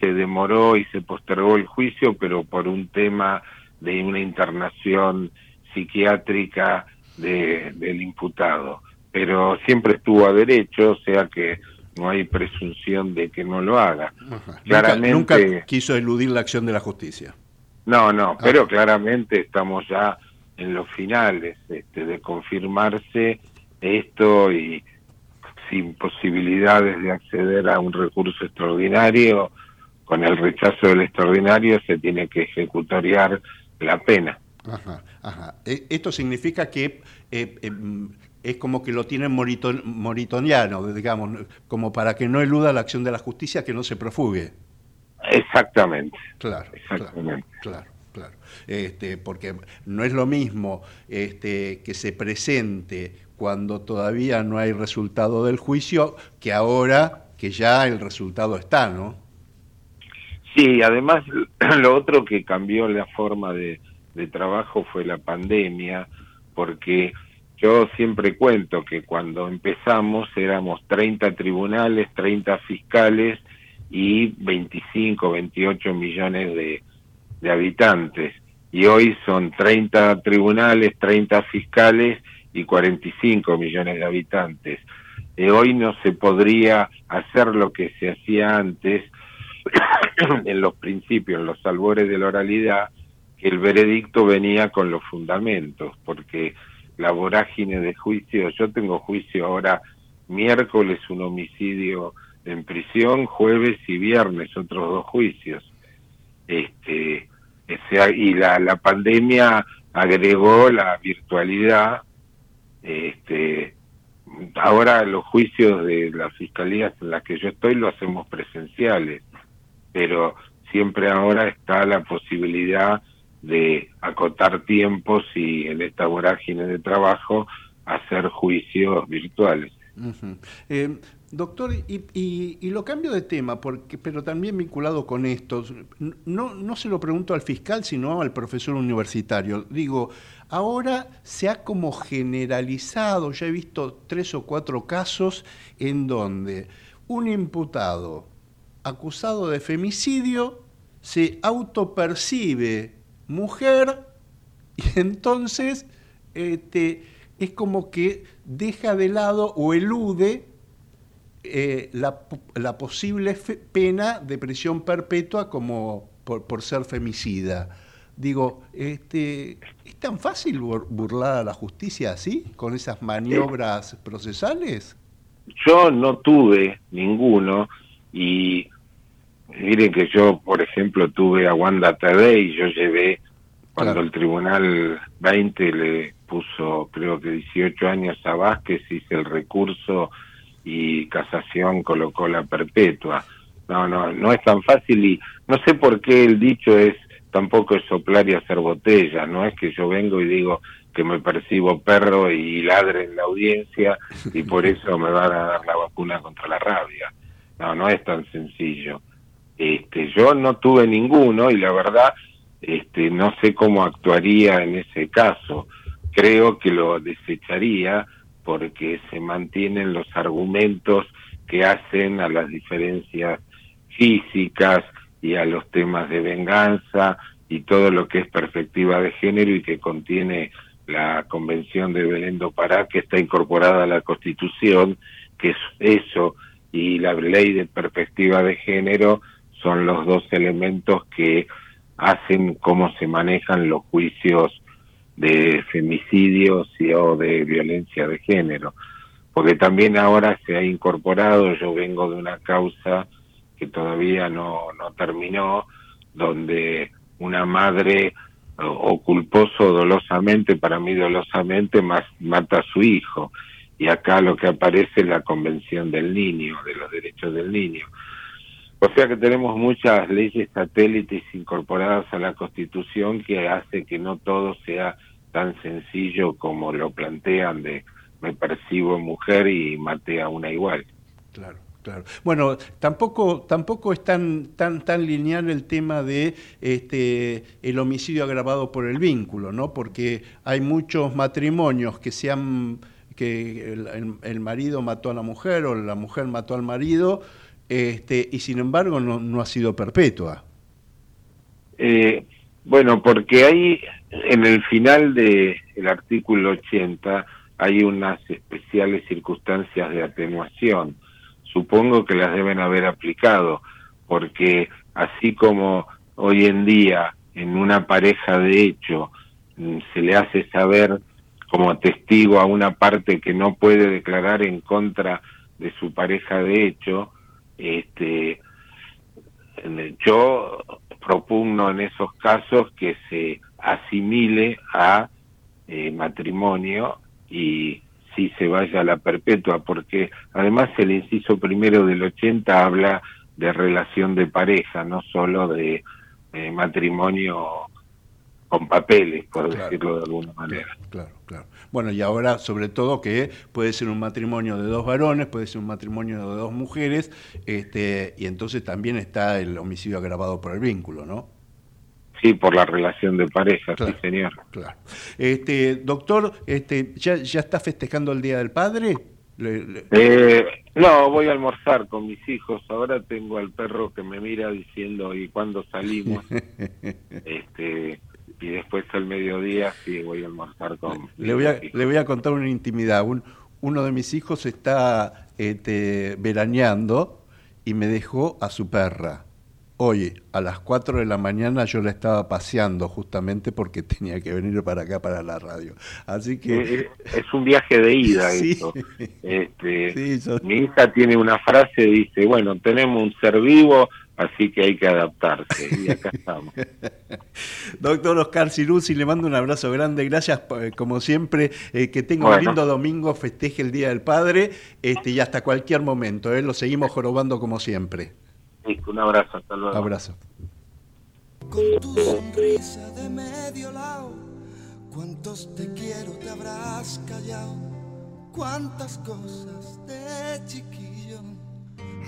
se demoró y se postergó el juicio, pero por un tema de una internación psiquiátrica de, del imputado. Pero siempre estuvo a derecho, o sea que no hay presunción de que no lo haga. Claramente, nunca, quiso eludir la acción de la justicia. No, no, ah. pero claramente estamos ya en los finales este, de confirmarse esto y sin posibilidades de acceder a un recurso extraordinario, con el rechazo del extraordinario se tiene que ejecutoriar la pena. Ajá, ajá. E, esto significa que eh, em, es como que lo tienen moritoniano, digamos, como para que no eluda la acción de la justicia, que no se profugue. Exactamente. Claro, Exactamente. claro, claro. Este, porque no es lo mismo este, que se presente cuando todavía no hay resultado del juicio que ahora que ya el resultado está, ¿no? Sí, además lo otro que cambió la forma de, de trabajo fue la pandemia, porque yo siempre cuento que cuando empezamos éramos 30 tribunales, 30 fiscales y 25, 28 millones de, habitantes. Y hoy son 30 tribunales, 30 fiscales y 45 millones de habitantes. Eh, hoy no se podría hacer lo que se hacía antes en los principios, en los albores de la oralidad, que el veredicto venía con los fundamentos, porque la vorágine de juicio. Yo tengo juicio ahora miércoles, un homicidio en prisión, jueves y viernes, otros dos juicios. Este, y la, la pandemia agregó la virtualidad. Este, ahora los juicios de las fiscalías en las que yo estoy lo hacemos presenciales, pero siempre ahora está la posibilidad de acotar tiempos y en esta vorágine de trabajo hacer juicios virtuales. Eh, doctor, y, lo cambio de tema, porque, pero también vinculado con esto, no, no se lo pregunto al fiscal, sino al profesor universitario. Digo, ahora se ha como generalizado, ya he visto tres o cuatro casos en donde un imputado acusado de femicidio se autopercibe mujer y entonces este, es como que deja de lado o elude eh, la, posible pena de prisión perpetua como por, ser femicida. Digo, este, ¿es tan fácil burlar a la justicia así, con esas maniobras procesales? Yo no tuve ninguno y Miren que yo, por ejemplo, tuve a Wanda y yo llevé, cuando el Tribunal 20 le puso, creo que 18 años a Vázquez, hice el recurso y Casación colocó la perpetua. No, no, no es tan fácil y no sé por qué el dicho es tampoco es soplar y hacer botella, no es que yo vengo y digo que me percibo perro y ladre en la audiencia y por eso me van a dar la vacuna contra la rabia. No, no es tan sencillo. Este, yo no tuve ninguno y la verdad este, no sé cómo actuaría en ese caso. Creo que lo desecharía porque se mantienen los argumentos que hacen a las diferencias físicas y a los temas de venganza y todo lo que es perspectiva de género y que contiene la Convención de Belén do Pará que está incorporada a la Constitución, que es eso y la ley de perspectiva de género son los dos elementos que hacen cómo se manejan los juicios de femicidios o de violencia de género. Porque también ahora se ha incorporado, yo vengo de una causa que todavía no, no terminó, donde una madre o, culposo dolosamente, para mí dolosamente, mata a su hijo. Y acá lo que aparece es la Convención del Niño, de los Derechos del Niño. O sea que tenemos muchas leyes satélites incorporadas a la Constitución que hace que no todo sea tan sencillo como lo plantean de me percibo mujer y maté a una igual. Claro. Claro. Bueno, tampoco, tampoco es tan, tan, tan lineal el tema de este, el homicidio agravado por el vínculo, ¿no? Porque hay muchos matrimonios que se han, que el marido mató a la mujer o la mujer mató al marido este, y sin embargo no, no ha sido perpetua. Eh, bueno, porque hay en el final del el artículo 80 hay unas especiales circunstancias de atenuación. Supongo que las deben haber aplicado, porque así como hoy en día en una pareja de hecho mm, se le hace saber como testigo a una parte que no puede declarar en contra de su pareja de hecho, este, yo propugno en esos casos que se asimile a eh, matrimonio y si se vaya a la perpetua, porque además el inciso primero del 80 habla de relación de pareja, no solo de matrimonio con papeles, por decirlo de alguna manera. Claro, claro. Bueno, y ahora sobre todo que puede ser un matrimonio de dos varones, puede ser un matrimonio de dos mujeres, este, y entonces también está el homicidio agravado por el vínculo, ¿no? Sí, por la relación de pareja, sí, señor. Claro. Este, doctor, este, ¿ya, ¿ya está festejando el Día del Padre? Eh, no, voy a almorzar con mis hijos. Ahora tengo al perro que me mira diciendo, ¿y cuándo salimos? este, y después al mediodía sí voy a almorzar con le voy a, le voy a contar una intimidad Un, uno de mis hjos está este, veraneando y me dejó a su perra Hoy, a las 4 de la mañana, yo la estaba paseando justamente porque tenía que venir para acá, para la radio. Así que... Eh, eh, es un viaje de ida eso. Este, Mi hija tiene una frase, dice, bueno, tenemos un ser vivo, así que hay que adaptarse. Y acá estamos. Doctor Oscar Ciruzzi, le mando un abrazo grande. Gracias, eh, como siempre. que tenga un lindo domingo, festeje el Día del Padre este, y hasta cualquier momento. Lo seguimos jorobando como siempre un abrazo, hasta luego. Abrazo. Con tu sonrisa de medio lado, cuántos te quiero te habrás callado, cuántas cosas de chiquillo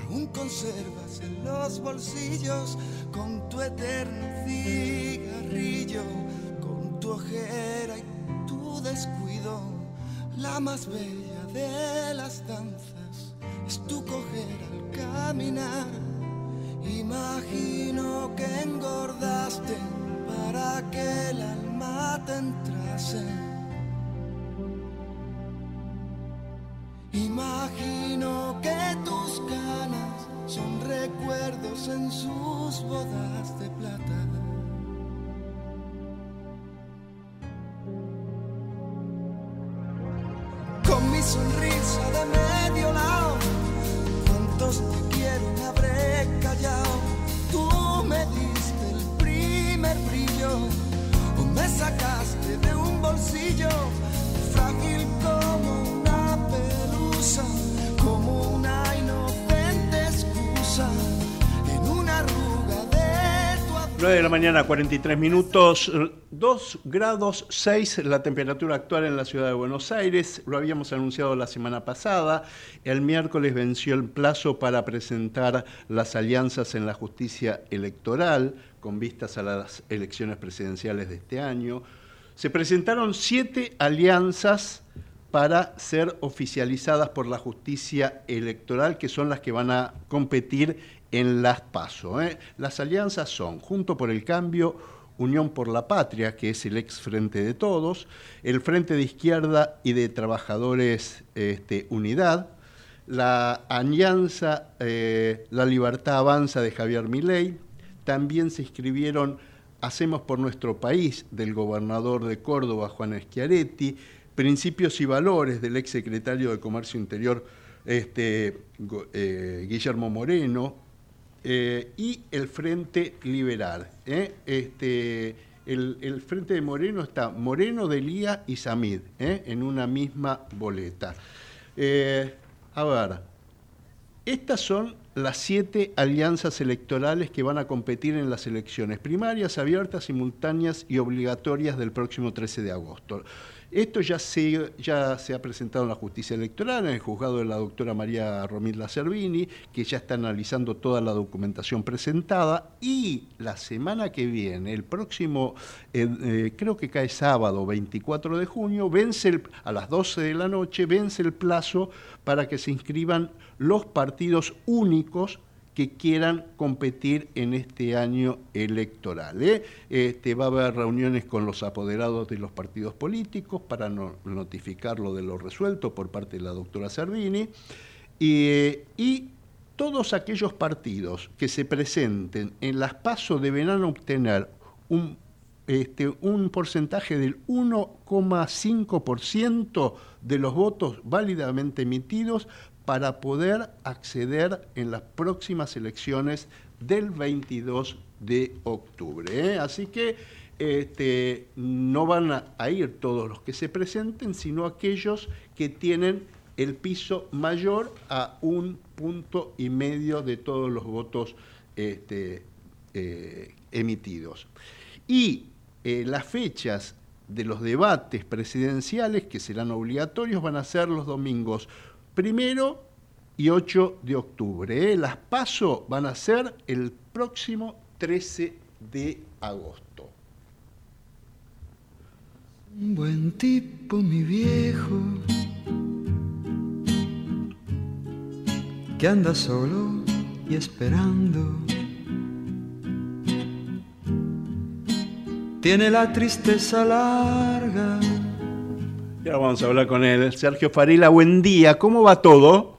aún conservas en los bolsillos con tu eterno cigarrillo, con tu ojera y tu descuido, la más bella de las danzas es tu coger al caminar Imagino que engordaste para que el alma te entrase. Imagino que canas son recuerdos en sus bodas de plata. Mañana, 43 minutos, 2 grados 6 la temperatura actual en la ciudad de Buenos Aires, lo habíamos anunciado la semana pasada, el miércoles venció el plazo para presentar las alianzas en la justicia electoral con vistas a las elecciones presidenciales de este año. Se presentaron siete alianzas para ser oficializadas por la justicia electoral, que son las que van a competir en las PASO. ¿eh? Las alianzas son Junto por el Cambio, Unión por la Patria, que es el ex Frente de Todos, el Frente de Izquierda y de Trabajadores este, Unidad, la Alianza eh, La Libertad Avanza de Javier Milei, también se inscribieron Hacemos por nuestro país del gobernador de Córdoba, Juan Schiaretti, Principios y Valores del ex secretario de Comercio Interior, este, eh, Guillermo Moreno, eh, y el Frente Liberal. ¿eh? Este, el, Frente de Moreno está Moreno, Delía y Samid en una misma boleta. a ver, estas son las siete alianzas electorales que van a competir en las elecciones primarias, abiertas, simultáneas y obligatorias del próximo 13 de agosto. Esto ya se, ya se ha presentado en la justicia electoral, en el juzgado de la doctora María Romilda Cervini, que ya está analizando toda la documentación presentada, y la semana que viene, el próximo, eh, eh, creo que cae sábado 24 de junio, vence a las 12 de la noche, vence el plazo para que se inscriban los partidos únicos que quieran competir en este año electoral. ¿eh? Este, va a haber reuniones con los apoderados de los partidos políticos para notificarlo de lo resuelto por parte de la doctora Servini. y todos aquellos partidos que se presenten en las pasos deberán obtener un, este, un porcentaje del 1,5% de los votos válidamente emitidos para poder acceder en las próximas elecciones del 22 de octubre. ¿eh? Así que este, no van a ir todos los que se presenten, sino aquellos que tienen el piso mayor a un punto y medio de todos los votos este, eh, emitidos. Y eh, las fechas de los debates presidenciales, que serán obligatorios, van a ser los domingos primero y 8 de octubre. ¿eh? Las paso van a ser el próximo 13 de agosto. Un buen tipo, mi viejo que anda solo y esperando. Tiene la tristeza larga. Ya vamos a hablar con él. Sergio Farila, buen día. ¿Cómo va todo?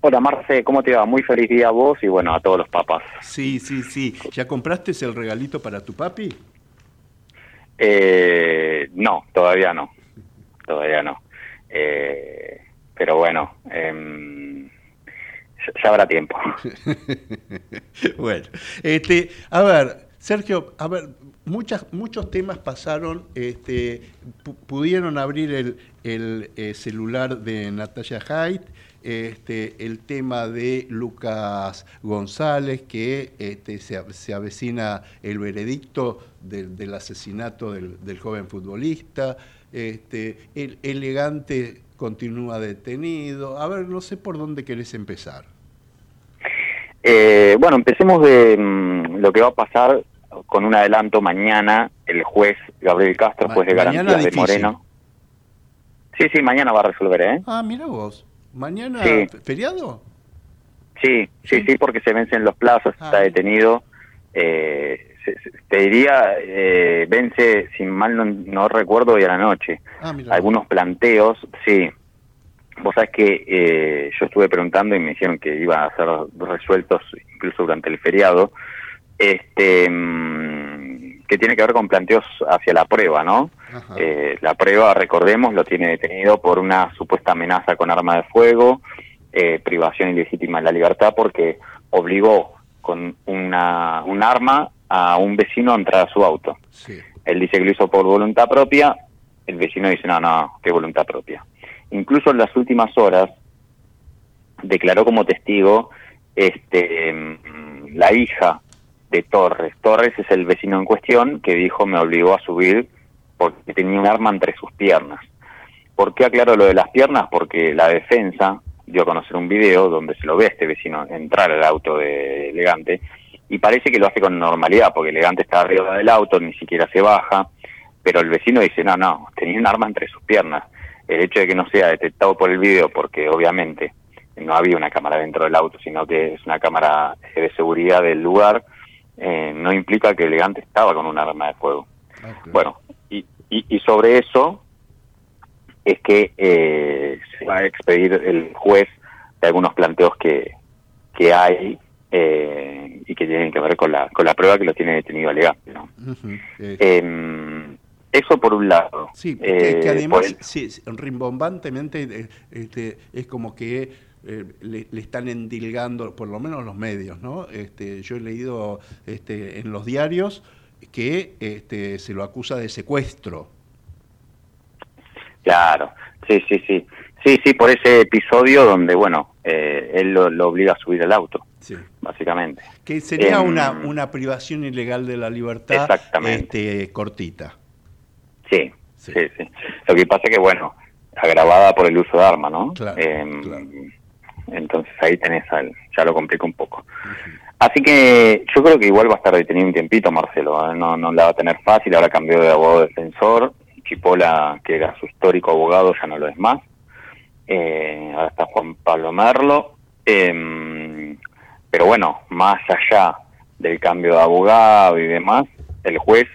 Hola Marce, ¿cómo te va? Muy feliz día a vos y bueno, a todos los papás. Sí, sí, sí. ¿Ya compraste el regalito para tu papi? Eh, no, todavía no. Todavía no. Eh, pero bueno, eh, ya habrá tiempo. bueno, este, a ver, Sergio, a ver, muchas, muchos temas pasaron, este, pudieron abrir el, el eh, celular de Natalia Haidt, este, el tema de Lucas González, que este, se, avecina el veredicto del, asesinato del, del, joven futbolista, este, el elegante continúa detenido. A ver, no sé por dónde querés empezar. Eh, bueno, empecemos de mm, lo que va a pasar con un adelanto mañana. El juez Gabriel Castro, juez de garantías de Moreno. Sí, sí, mañana va a resolver, ¿eh? Ah, mira vos. ¿Mañana feriado? Sí, sí, sí, porque se vencen los plazos, está ah. detenido. Eh, te diría, eh, vence, sin mal no, recuerdo, hoy a la noche. Ah, Algunos planteos, sí, Vos sabés que eh, yo estuve preguntando y me dijeron que iban a ser resueltos incluso durante el feriado, este, mm, que tiene que ver con planteos hacia la prueba, ¿no? Eh, la prueba, recordemos, lo tiene detenido por una supuesta amenaza con arma de fuego, eh, privación ilegítima de la libertad, porque obligó con una, un arma a un vecino a entrar a su auto. Él dice que lo hizo por voluntad propia, el vecino dice, no, no, qué voluntad propia incluso en las últimas horas declaró como testigo este mm, la hija de Torres. Torres es el vecino en cuestión que dijo me obligó a subir porque tenía un arma entre sus piernas. ¿Por qué aclaro lo de las piernas? Porque la defensa dio a conocer un video donde se lo ve a este vecino entrar al auto de Elegante y parece que lo hace con normalidad porque Elegante está arriba del auto, ni siquiera se baja, pero el vecino dice, no, no, tenía un arma entre sus piernas el hecho de que no sea detectado por el video, porque obviamente no había una cámara dentro del auto, sino que es una cámara de seguridad del lugar, eh, no implica que Elegante estaba con un arma de fuego. Bueno, y, y, sobre eso es que eh, se va a expedir el juez de algunos planteos que, que hay eh, y que tienen que ver con la, con la prueba que lo tiene detenido Elegante. ¿no? Eso por un lado. Sí, que, eh, además, sí, rimbombantemente eh, este, es como que eh, le, están endilgando, por lo menos los medios, ¿no? Este, yo he leído este, en los diarios que este, se lo acusa de secuestro. Claro, sí, sí, sí. Sí, sí, por ese episodio donde, bueno, él lo, obliga a subir al auto, sí. básicamente. Que sería una, em, una privación ilegal de la libertad Este, cortita. Sí, sí, sí, Lo que pasa es que, bueno, agravada por el uso de arma, ¿no? Em, entonces ahí tenés, al, ya lo complica un poco. Así que yo creo que igual va a estar detenido un tiempito Marcelo, ¿eh? no, no la va a tener fácil, ahora cambió de abogado defensor, Chipola, que era su histórico abogado, ya no lo es más, eh, ahora está Juan Pablo Merlo, em, pero bueno, más allá del cambio de abogado y demás, el juez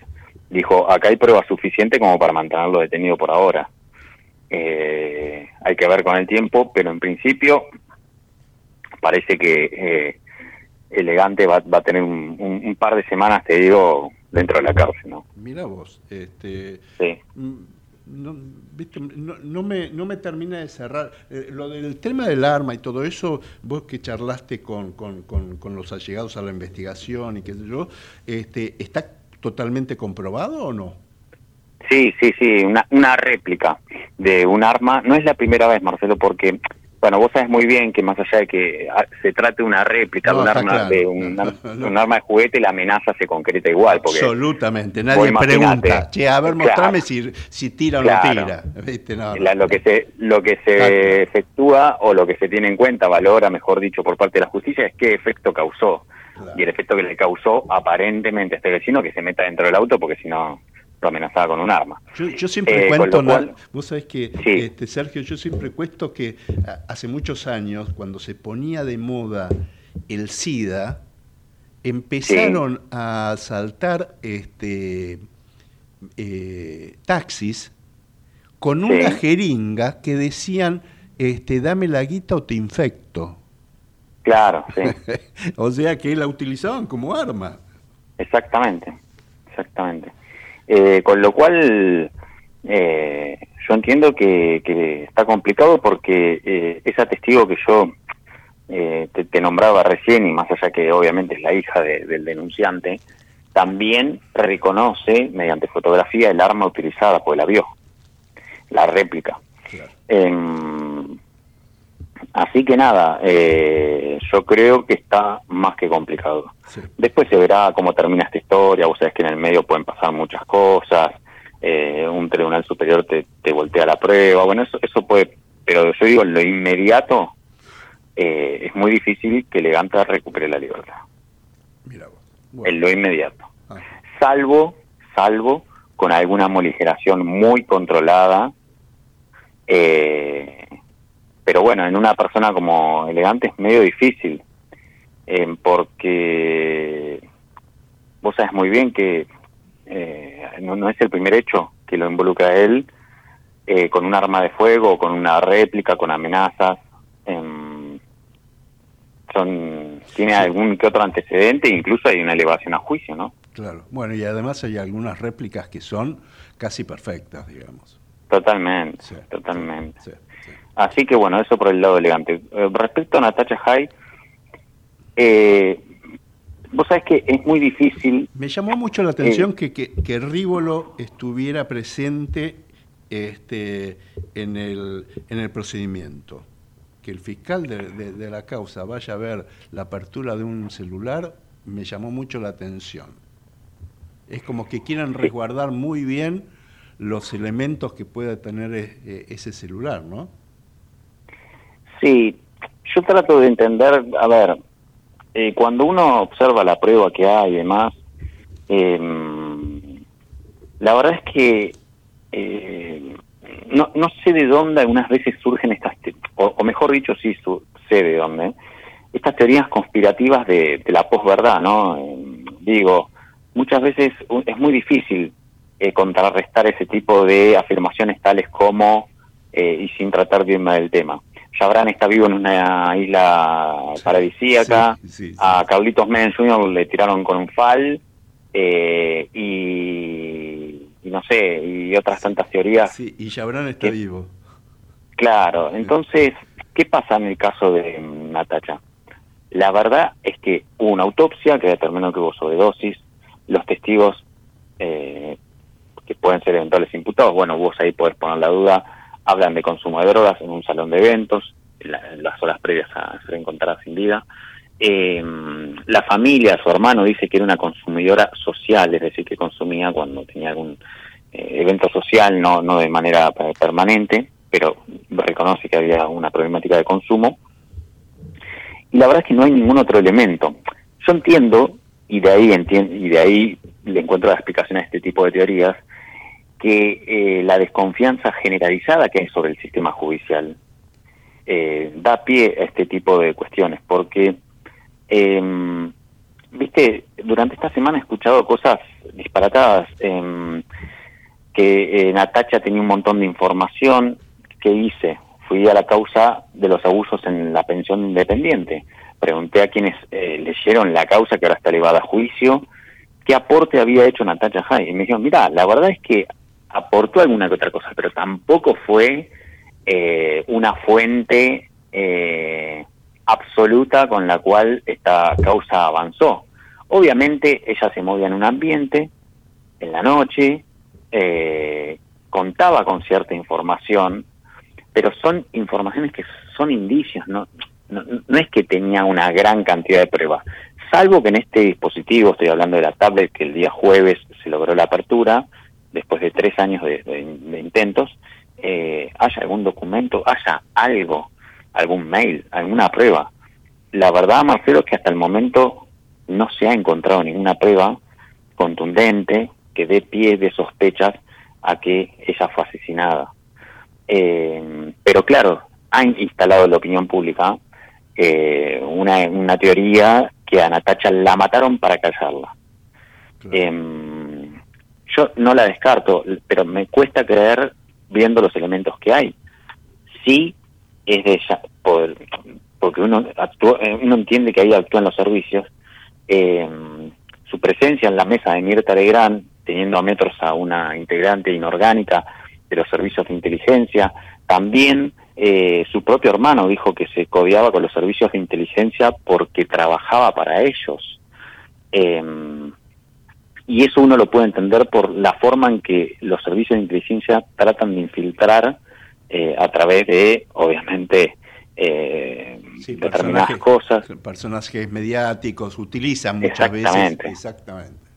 dijo, acá hay prueba suficiente como para mantenerlo detenido por ahora. Eh, hay que ver con el tiempo, pero en principio parece que eh, Elegante va, va, a tener un, par de semanas, te digo, dentro de la cárcel. ¿no? Mira vos, este, sí. Mm, no, No, me, no me termina de cerrar. Eh, lo del tema del arma y todo eso, vos que charlaste con, con, con, los allegados a la investigación y qué sé yo, este, ¿está totalmente comprobado o no? Sí, sí, sí, una, una réplica de un arma. No es la primera vez, Marcelo, porque bueno, vos sabes muy bien que más allá de que ah, se trate una réplica de, un arma, de un, arma de juguete, la amenaza se concreta igual. Porque Absolutamente, nadie pregunta, che, a ver, mostrame si, si tira o no tira. lo que se, lo que se efectúa o lo que se tiene en cuenta, valora, mejor dicho, por parte de la justicia, es qué efecto causó. Y el efecto que le causó aparentemente a este vecino que se meta dentro del auto porque si no lo amenazaba con un arma. Yo, siempre eh, cuento, vos sabés que, este, Sergio, yo siempre cuento que hace muchos años, cuando se ponía de moda el SIDA, empezaron a saltar este, eh, taxis con una jeringa que decían, este, dame la guita o te infecto. Claro, sí. o sea que la utilizaban como arma. Exactamente, exactamente. Eh, con lo cual, eh, yo entiendo que, está complicado porque eh, esa testigo que yo eh, te, nombraba recién, y más allá que obviamente es la hija del denunciante, también reconoce mediante fotografía el arma utilizada, pues la vio, la réplica. Em, así que nada, yo creo que está más que complicado. Después se verá cómo termina esta historia, vos sabés que en el medio pueden pasar muchas cosas, eh, un tribunal superior te, te, voltea la prueba, bueno, eso, eso puede, pero yo digo, en lo inmediato eh, es muy difícil que Eleganta recupere la libertad. En lo inmediato. Ah. Salvo, salvo con alguna moligeración muy controlada, eh, pero bueno, en una persona como Elegante es medio difícil eh, porque vos sabes muy bien que eh, no, es el primer hecho que lo involucra a él eh, con un arma de fuego, con una réplica, con amenazas. Em, son tiene algún que otro antecedente, incluso hay una elevación a juicio, ¿no? Claro. Bueno, y además hay algunas réplicas que son casi perfectas, digamos. Totalmente, totalmente. Así que bueno, eso por el lado elegante. respecto a Natasha High, eh, vos sabés que es muy difícil. Me llamó mucho la atención eh, que, que, que Rívolo estuviera presente este, en, el, en el procedimiento. Que el fiscal de, de, la causa vaya a ver la apertura de un celular, me llamó mucho la atención. Es como que quieran resguardar muy bien los elementos que pueda tener eh, ese celular, ¿no? Sí, yo trato de entender, a ver, eh, cuando uno observa la prueba que hay y demás, em, la verdad es que eh, no, no sé de dónde algunas veces surgen estas, o, mejor dicho, sí sé de dónde, estas teorías conspirativas de, la posverdad, ¿no? Em, digo, muchas veces es muy difícil eh, contrarrestar ese tipo de afirmaciones tales como, y sin tratar bien del tema, Jabran está vivo en una isla paradisíaca. a Carlitos Menem Jr. le tiraron con un fal. Eh, y, no sé, y otras tantas teorías. Sí, y Jabran está vivo. Claro, entonces, ¿qué pasa en el caso de Natacha? La verdad es que hubo una autopsia que determinó que hubo sobredosis, los testigos eh, que pueden ser eventuales imputados, bueno, vos ahí podés poner la duda, hablan de consumo de drogas en un salón de eventos, en, las horas previas a ser encontrada sin vida. Eh, la familia, su hermano, dice que era una consumidora social, es decir, que consumía cuando tenía algún eh, evento social, no, no de manera permanente, pero reconoce que había una problemática de consumo. Y la verdad es que no hay ningún otro elemento. Yo entiendo, y de ahí, entiendo, y de ahí le encuentro la explicación a este tipo de teorías, que eh, la desconfianza generalizada que hay sobre el sistema judicial eh, da pie a este tipo de cuestiones, porque Em, viste, durante esta semana he escuchado cosas disparatadas, em, que eh, Natacha tenía un montón de información, ¿qué hice? Fui a la causa de los abusos en la pensión independiente. Pregunté a quienes eh, leyeron la causa que ahora está elevada a juicio, qué aporte había hecho Natacha Jai. Y me dijeron, mira, la verdad es que aportó alguna que otra cosa, pero tampoco fue eh, una fuente eh, absoluta con la cual esta causa avanzó. Obviamente ella se movía en un ambiente, en la noche, eh, contaba con cierta información, pero son informaciones que son indicios, ¿no? No, no es que tenía una gran cantidad de pruebas, salvo que en este dispositivo, estoy hablando de la tablet, que el día jueves se logró la apertura, después de tres años de, intentos, eh, haya algún documento, haya algo, algún mail, alguna prueba. La verdad, Marcelo, es que hasta el momento no se ha encontrado ninguna prueba contundente que dé pie de sospechas a que ella fue asesinada. Eh, pero claro, han instalado en la opinión pública eh, una, una teoría que a Natacha la mataron para callarla. Em, yo no la descarto, pero me cuesta creer viendo los elementos que hay. Sí es de ella, porque uno, eh, uno entiende que ahí actúan los servicios. Em, su presencia en la mesa de Mirta Legrand, teniendo a metros a una integrante inorgánica de los servicios de inteligencia, también eh, su propio hermano dijo que se codeaba con los servicios de inteligencia porque trabajaba para ellos. Em, y eso uno lo puede entender por la forma en que los servicios de inteligencia tratan de infiltrar eh, a través de, obviamente, eh, determinadas cosas. Personajes mediáticos utilizan muchas veces. Exactamente.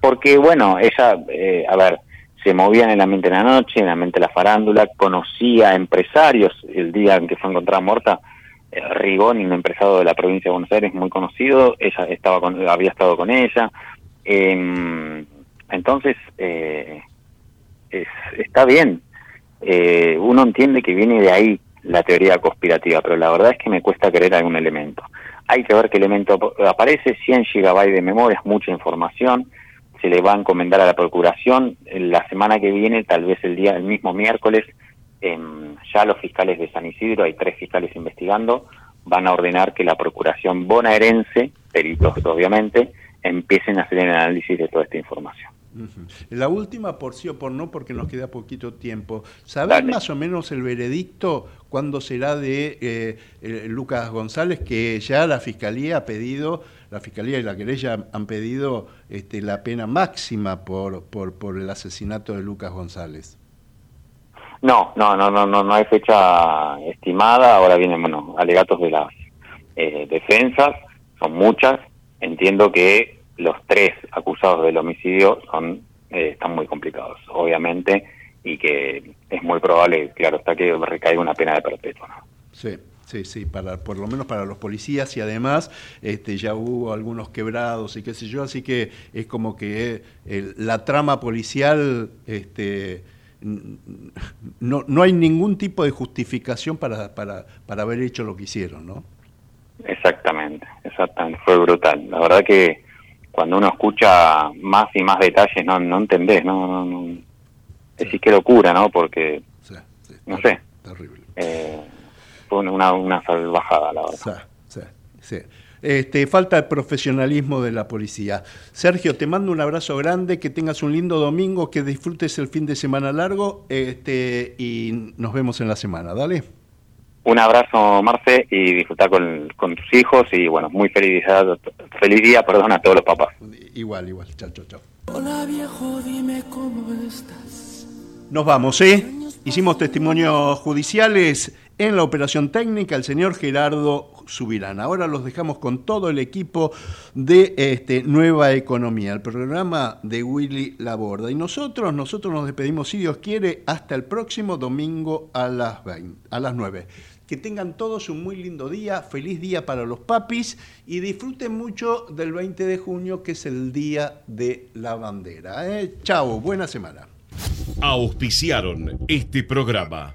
Porque, bueno, ella, eh, a ver, se movía en el ambiente de la noche, en el ambiente de la farándula, conocía empresarios. El día en que fue encontrada muerta, eh, Rigoni, un empresario de la provincia de Buenos Aires muy conocido, ella estaba con, había estado con ella. Eh, entonces, eh, está bien. Eh, uno entiende que viene de ahí la teoría conspirativa, pero la verdad es que me cuesta creer algún elemento. Hay que ver qué elemento aparece, 100 gigabytes de memoria, es mucha información se le va a encomendar a la Procuración. La semana que viene, tal vez el día, el mismo miércoles, em, ya los fiscales de San Isidro, hay tres fiscales investigando, van a ordenar que la Procuración bonaerense, peritos obviamente, empiecen a hacer el análisis de toda esta información. La última, por sí o por no, porque nos queda poquito tiempo. ¿Sabés más o menos el veredicto cuándo será de eh, eh, Lucas González, que ya la Fiscalía ha pedido, la Fiscalía y la querella han pedido este, la pena máxima por, por, por el asesinato de Lucas González? No, no, no, no, no, no hay fecha estimada. Ahora vienen, bueno, alegatos de las eh, defensas, son muchas. Entiendo que los tres acusados del homicidio son eh, están muy complicados, obviamente, y que es muy probable, claro, está que recaiga una pena de perpetua. Sí. Sí, sí, para, por lo menos para los policías y además este, ya hubo algunos quebrados y qué sé yo, así que es como que eh, la trama policial, este, no, no hay ningún tipo de justificación para, para, para haber hecho lo que hicieron, ¿no? Exactamente, exactamente, fue brutal. La verdad que cuando uno escucha más y más detalles no, no entendés, no, no, no. decís qué locura, ¿no? Porque, no sé, terrible. Eh, fue una, una salvajada, la verdad. Sí, sí, Este, falta el profesionalismo de la policía. Sergio, te mando un abrazo grande, que tengas un lindo domingo, que disfrutes el fin de semana largo este, y nos vemos en la semana. Dale. Un abrazo, Marce, y disfrutar con, tus hijos y bueno, muy feliz día, feliz día perdón, a todos los papás. Igual, igual. Chao, chao, chao. Hola viejo, dime cómo estás. Nos vamos, ¿eh? Hicimos testimonios judiciales en la operación técnica el señor Gerardo Subirán. Ahora los dejamos con todo el equipo de este, Nueva Economía, el programa de Willy Laborda. Y nosotros, nosotros nos despedimos, si Dios quiere, hasta el próximo domingo a las, 20, a las 9. Que tengan todos un muy lindo día, feliz día para los papis y disfruten mucho del 20 de junio que es el Día de la Bandera. ¿eh? Chao, buena semana. Auspiciaron este programa.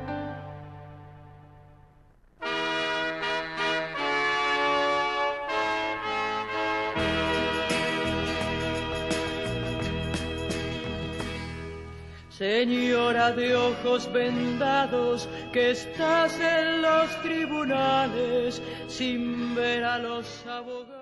Señora de ojos vendados, que estás en los tribunales sin ver a los abogados.